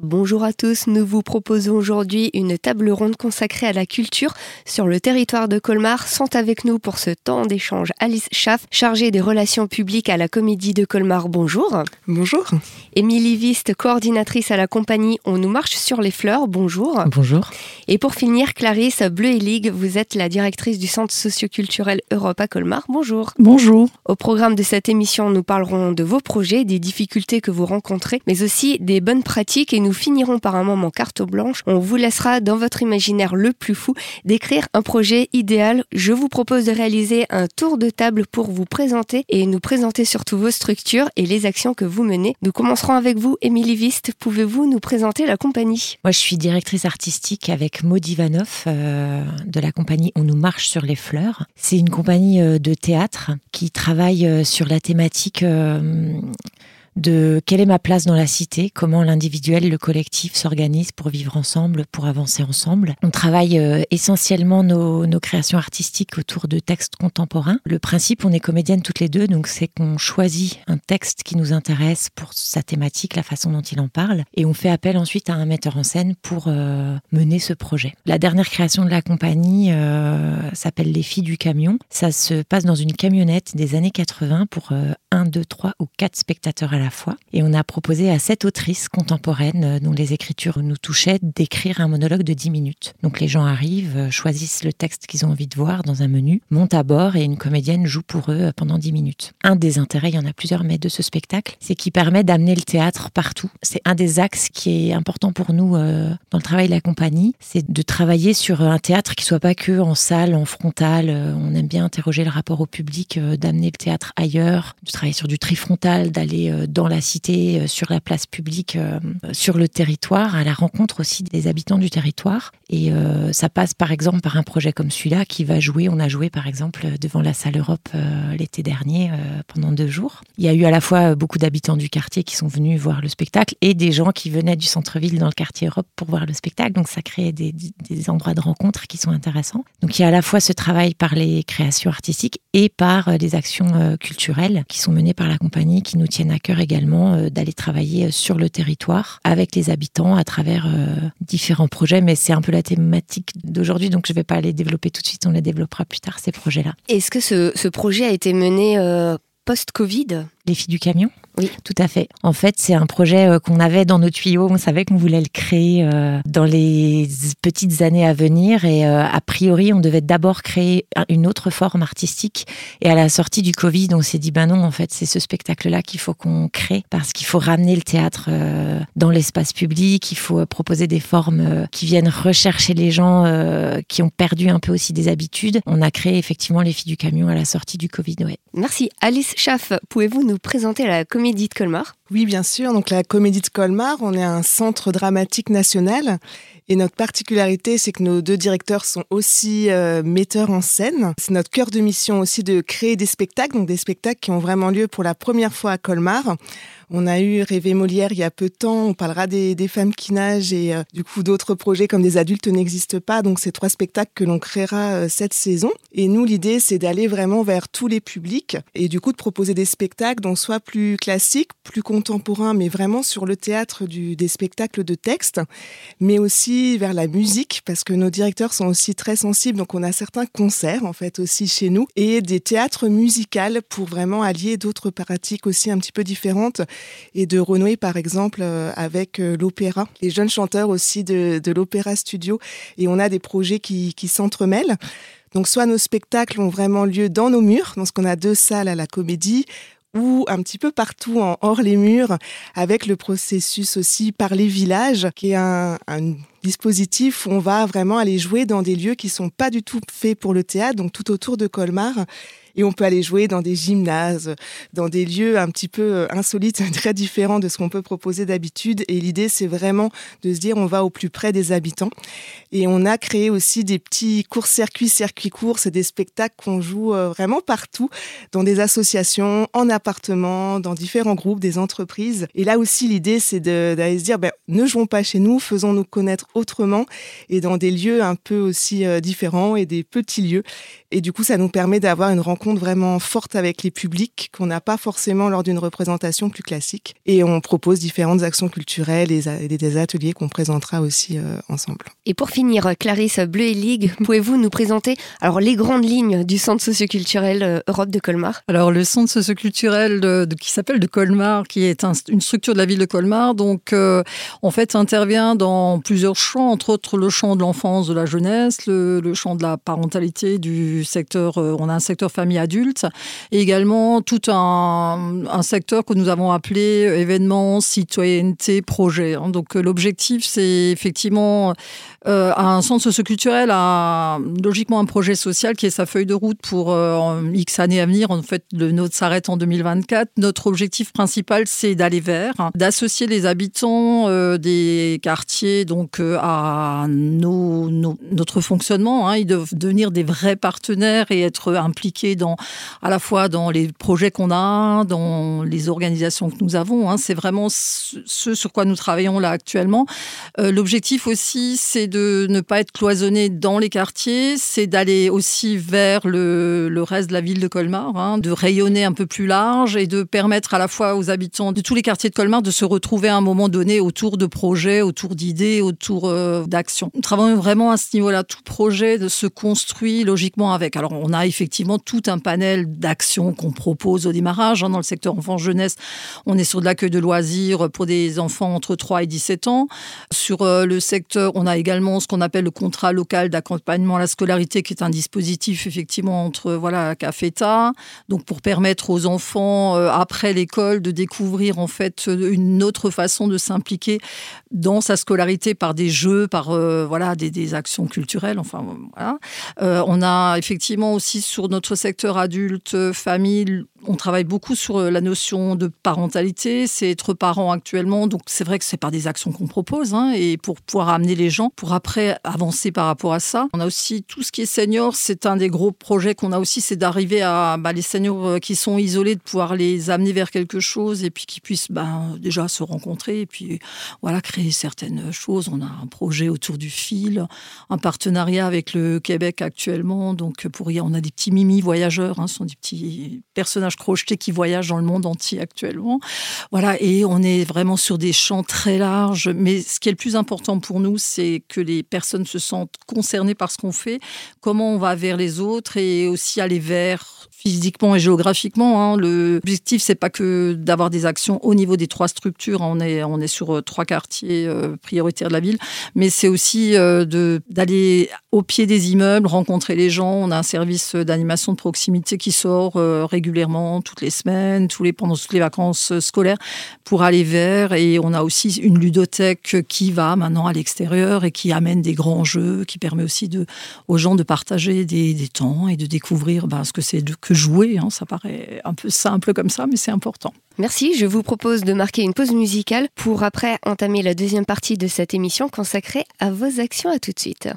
Bonjour à tous, nous vous proposons aujourd'hui une table ronde consacrée à la culture sur le territoire de Colmar. Sont avec nous pour ce temps d'échange Alice Schaff, chargée des relations publiques à la Comédie de Colmar. Bonjour. Bonjour. Émilie Viste, coordinatrice à la compagnie On nous marche sur les fleurs. Bonjour. Bonjour. Et pour finir, Clarisse Bleu et Ligue, vous êtes la directrice du Centre socioculturel Europe à Colmar. Bonjour. Bonjour. Au programme de cette émission, nous parlerons de vos projets, des difficultés que vous rencontrez, mais aussi des bonnes pratiques et nous finirons par un moment carte blanche. On vous laissera dans votre imaginaire le plus fou d'écrire un projet idéal. Je vous propose de réaliser un tour de table pour vous présenter et nous présenter surtout vos structures et les actions que vous menez. Nous commencerons avec vous, Émilie Viste. Pouvez-vous nous présenter la compagnie? Moi, je suis directrice artistique avec Maud Ivanov euh, de la compagnie On nous marche sur les fleurs. C'est une compagnie euh, de théâtre qui travaille euh, sur la thématique de quelle est ma place dans la cité, comment l'individuel, le collectif s'organise pour vivre ensemble, pour avancer ensemble. On travaille euh, essentiellement nos, nos, créations artistiques autour de textes contemporains. Le principe, on est comédienne toutes les deux, donc c'est qu'on choisit un texte qui nous intéresse pour sa thématique, la façon dont il en parle, et on fait appel ensuite à un metteur en scène pour euh, mener ce projet. La dernière création de la compagnie euh, s'appelle Les filles du camion. Ça se passe dans une camionnette des années 80 pour un, deux, trois ou quatre spectateurs à la fois. Et on a proposé à cette autrice contemporaine, euh, dont les écritures nous touchaient, d'écrire un monologue de 10 minutes. Donc les gens arrivent, euh, choisissent le texte qu'ils ont envie de voir dans un menu, montent à bord et une comédienne joue pour eux euh, pendant 10 minutes. Un des intérêts, il y en a plusieurs, mais de ce spectacle, c'est qu'il permet d'amener le théâtre partout. C'est un des axes qui est important pour nous dans le travail de la compagnie, c'est de travailler sur un théâtre qui soit pas que en salle, en frontal. On aime bien interroger le rapport au public, d'amener le théâtre ailleurs, de travailler sur du trifrontal, d'aller dans la cité, euh, sur la place publique, euh, sur le territoire, à la rencontre aussi des habitants du territoire. Et euh, ça passe par exemple par un projet comme celui-là qui va jouer. On a joué par exemple devant la salle Europe l'été dernier pendant deux jours. Il y a eu à la fois beaucoup d'habitants du quartier qui sont venus voir le spectacle et des gens qui venaient du centre-ville dans le quartier Europe pour voir le spectacle. Donc ça crée des, des endroits de rencontre qui sont intéressants. Donc il y a à la fois ce travail par les créations artistiques et par les actions culturelles qui sont menées par la compagnie qui nous tiennent à cœur également euh, d'aller travailler euh, sur le territoire avec les habitants à travers euh, différents projets. Mais c'est un peu la thématique d'aujourd'hui, donc je ne vais pas les développer tout de suite. On les développera plus tard, ces projets-là. Est-ce que ce, ce, projet a été mené post-Covid? Les filles du camion oui, tout à fait. En fait, c'est un projet euh, qu'on avait dans nos tuyaux. On savait qu'on voulait le créer euh, dans les petites années à venir. Et euh, a priori, on devait d'abord créer une autre forme artistique. Et à la sortie du Covid, on s'est dit, ben non, en fait, c'est ce spectacle-là qu'il faut qu'on crée parce qu'il faut ramener le théâtre dans l'espace public. Il faut proposer des formes qui viennent rechercher les gens qui ont perdu un peu aussi des habitudes. On a créé effectivement les filles du camion à la sortie du Covid. Ouais. Merci. Alice Schaff, pouvez-vous nous présenter la Comédie de Colmar Oui, bien sûr. Donc la Comédie de Colmar, on est un centre dramatique national et notre particularité, c'est que nos deux directeurs sont aussi euh, metteurs en scène. C'est notre cœur de mission aussi de créer des spectacles, donc des spectacles qui ont vraiment lieu pour la première fois à Colmar. On a eu Rêver Molière il y a peu de temps. On parlera des, des femmes qui nagent et euh, du coup d'autres projets comme des adultes n'existent pas. Donc c'est trois spectacles que l'on créera euh, cette saison. Et nous, l'idée, c'est d'aller vraiment vers tous les publics et du coup de proposer des spectacles donc soit plus classiques, plus contemporains, mais vraiment sur le théâtre des spectacles de texte, mais aussi vers la musique parce que nos directeurs sont aussi très sensibles. Donc on a certains concerts en fait aussi chez nous et des théâtres musicaux pour vraiment allier d'autres pratiques aussi un petit peu différentes et de renouer par exemple euh, avec euh, l'opéra, les jeunes chanteurs aussi de, l'opéra studio et on a des projets qui, qui s'entremêlent. Donc soit nos spectacles ont vraiment lieu dans nos murs, parce qu'on a deux salles à la comédie, ou un petit peu partout en hors les murs, avec le processus aussi par les villages, qui est un, un dispositif où on va vraiment aller jouer dans des lieux qui sont pas du tout faits pour le théâtre, donc tout autour de Colmar et on peut aller jouer dans des gymnases, dans des lieux un petit peu euh, insolites, très différents de ce qu'on peut proposer d'habitude. Et l'idée, c'est vraiment de se dire, on va au plus près des habitants. Et on a créé aussi des petits courts-circuits, circuits-courts, c'est des spectacles qu'on joue euh, vraiment partout, dans des associations, en appartements, dans différents groupes, des entreprises. Et là aussi, l'idée, c'est d'aller se dire, ben, ne jouons pas chez nous, faisons-nous connaître autrement et dans des lieux un peu aussi différents et des petits lieux. Et du coup, ça nous permet d'avoir une rencontre vraiment forte avec les publics qu'on n'a pas forcément lors d'une représentation plus classique. Et on propose différentes actions culturelles et des ateliers qu'on présentera aussi euh, ensemble. Et pour finir, Clarisse Bleu et Ligue, pouvez-vous nous présenter alors les grandes lignes du centre socioculturel euh, Europe de Colmar? Alors le centre socioculturel de, qui s'appelle de Colmar, qui est une structure de la ville de Colmar, donc euh, en fait intervient dans plusieurs champs, entre autres le champ de l'enfance, de la jeunesse, le, le champ de la parentalité, du secteur, euh, on a un secteur famille adulte et également tout un, secteur que nous avons appelé événements, citoyenneté, projet. Hein. Donc euh, l'objectif, c'est effectivement euh, un centre socioculturel logiquement un projet social qui est sa feuille de route pour euh, X années à venir. En fait, le nôtre s'arrête en 2024. Notre objectif principal, c'est d'aller vers, d'associer les habitants des quartiers donc à notre fonctionnement. Hein. Ils doivent devenir des vrais partenaires et être impliqués à la fois dans les projets qu'on a, dans les organisations que nous avons. Hein. C'est vraiment ce sur quoi nous travaillons là actuellement. L'objectif aussi, c'est de ne pas être cloisonné dans les quartiers, c'est d'aller aussi vers le, le, reste de la ville de Colmar, hein, de rayonner un peu plus large et de permettre à la fois aux habitants de tous les quartiers de Colmar de se retrouver à un moment donné autour de projets, autour d'idées, autour euh, d'actions. Nous travaillons vraiment à ce niveau-là. Tout projet se construit logiquement avec. Alors, on a effectivement tout un panel d'actions qu'on propose au démarrage. Hein, dans le secteur enfant-jeunesse, on est sur de l'accueil de loisirs pour des enfants entre 3 et 17 ans. Sur euh, le secteur, on a également ce qu'on appelle le contrat local d'accompagnement à la scolarité, qui est un dispositif effectivement entre voilà CAFETA, donc pour permettre aux enfants euh, après l'école de découvrir en fait une autre façon de s'impliquer dans sa scolarité par des jeux, par euh, voilà des, actions culturelles. Enfin voilà. On a effectivement aussi sur notre secteur adulte, famille, on travaille beaucoup sur la notion de parentalité, c'est être parent actuellement. Donc c'est vrai que c'est par des actions qu'on propose hein, et pour pouvoir amener les gens pour après avancer par rapport à ça. On a aussi tout ce qui est senior, c'est un des gros projets qu'on a aussi, c'est d'arriver à bah, les seniors euh, qui sont isolés, de pouvoir les amener vers quelque chose et puis qu'ils puissent bah, déjà se rencontrer et puis voilà créer certaines choses. On a un projet autour du fil, un partenariat avec le Québec actuellement. Donc pour on a des petits mimi hein, ce sont des petits personnages crochetés qui voyagent dans le monde entier actuellement. Voilà et on est vraiment sur des champs très larges. Mais ce qui est le plus important pour nous, c'est que les personnes se sentent concernées par ce qu'on fait, comment on va vers les autres et aussi aller vers physiquement et géographiquement. Hein. L'objectif, c'est pas que d'avoir des actions au niveau des trois structures. On est, on est sur euh, trois quartiers euh, prioritaires de la ville, mais c'est aussi euh, d'aller au pied des immeubles, rencontrer les gens. On a un service d'animation de qui sort régulièrement, toutes les semaines, tous les, pendant toutes les vacances scolaires, pour aller vers. Et on a aussi une ludothèque qui va maintenant à l'extérieur et qui amène des grands jeux, qui permet aussi de, aux gens de partager des, des temps et de découvrir ben, ce que c'est que jouer. Hein. Ça paraît un peu simple comme ça, mais c'est important. Merci. Je vous propose de marquer une pause musicale pour après entamer la deuxième partie de cette émission consacrée à vos actions. À tout de suite.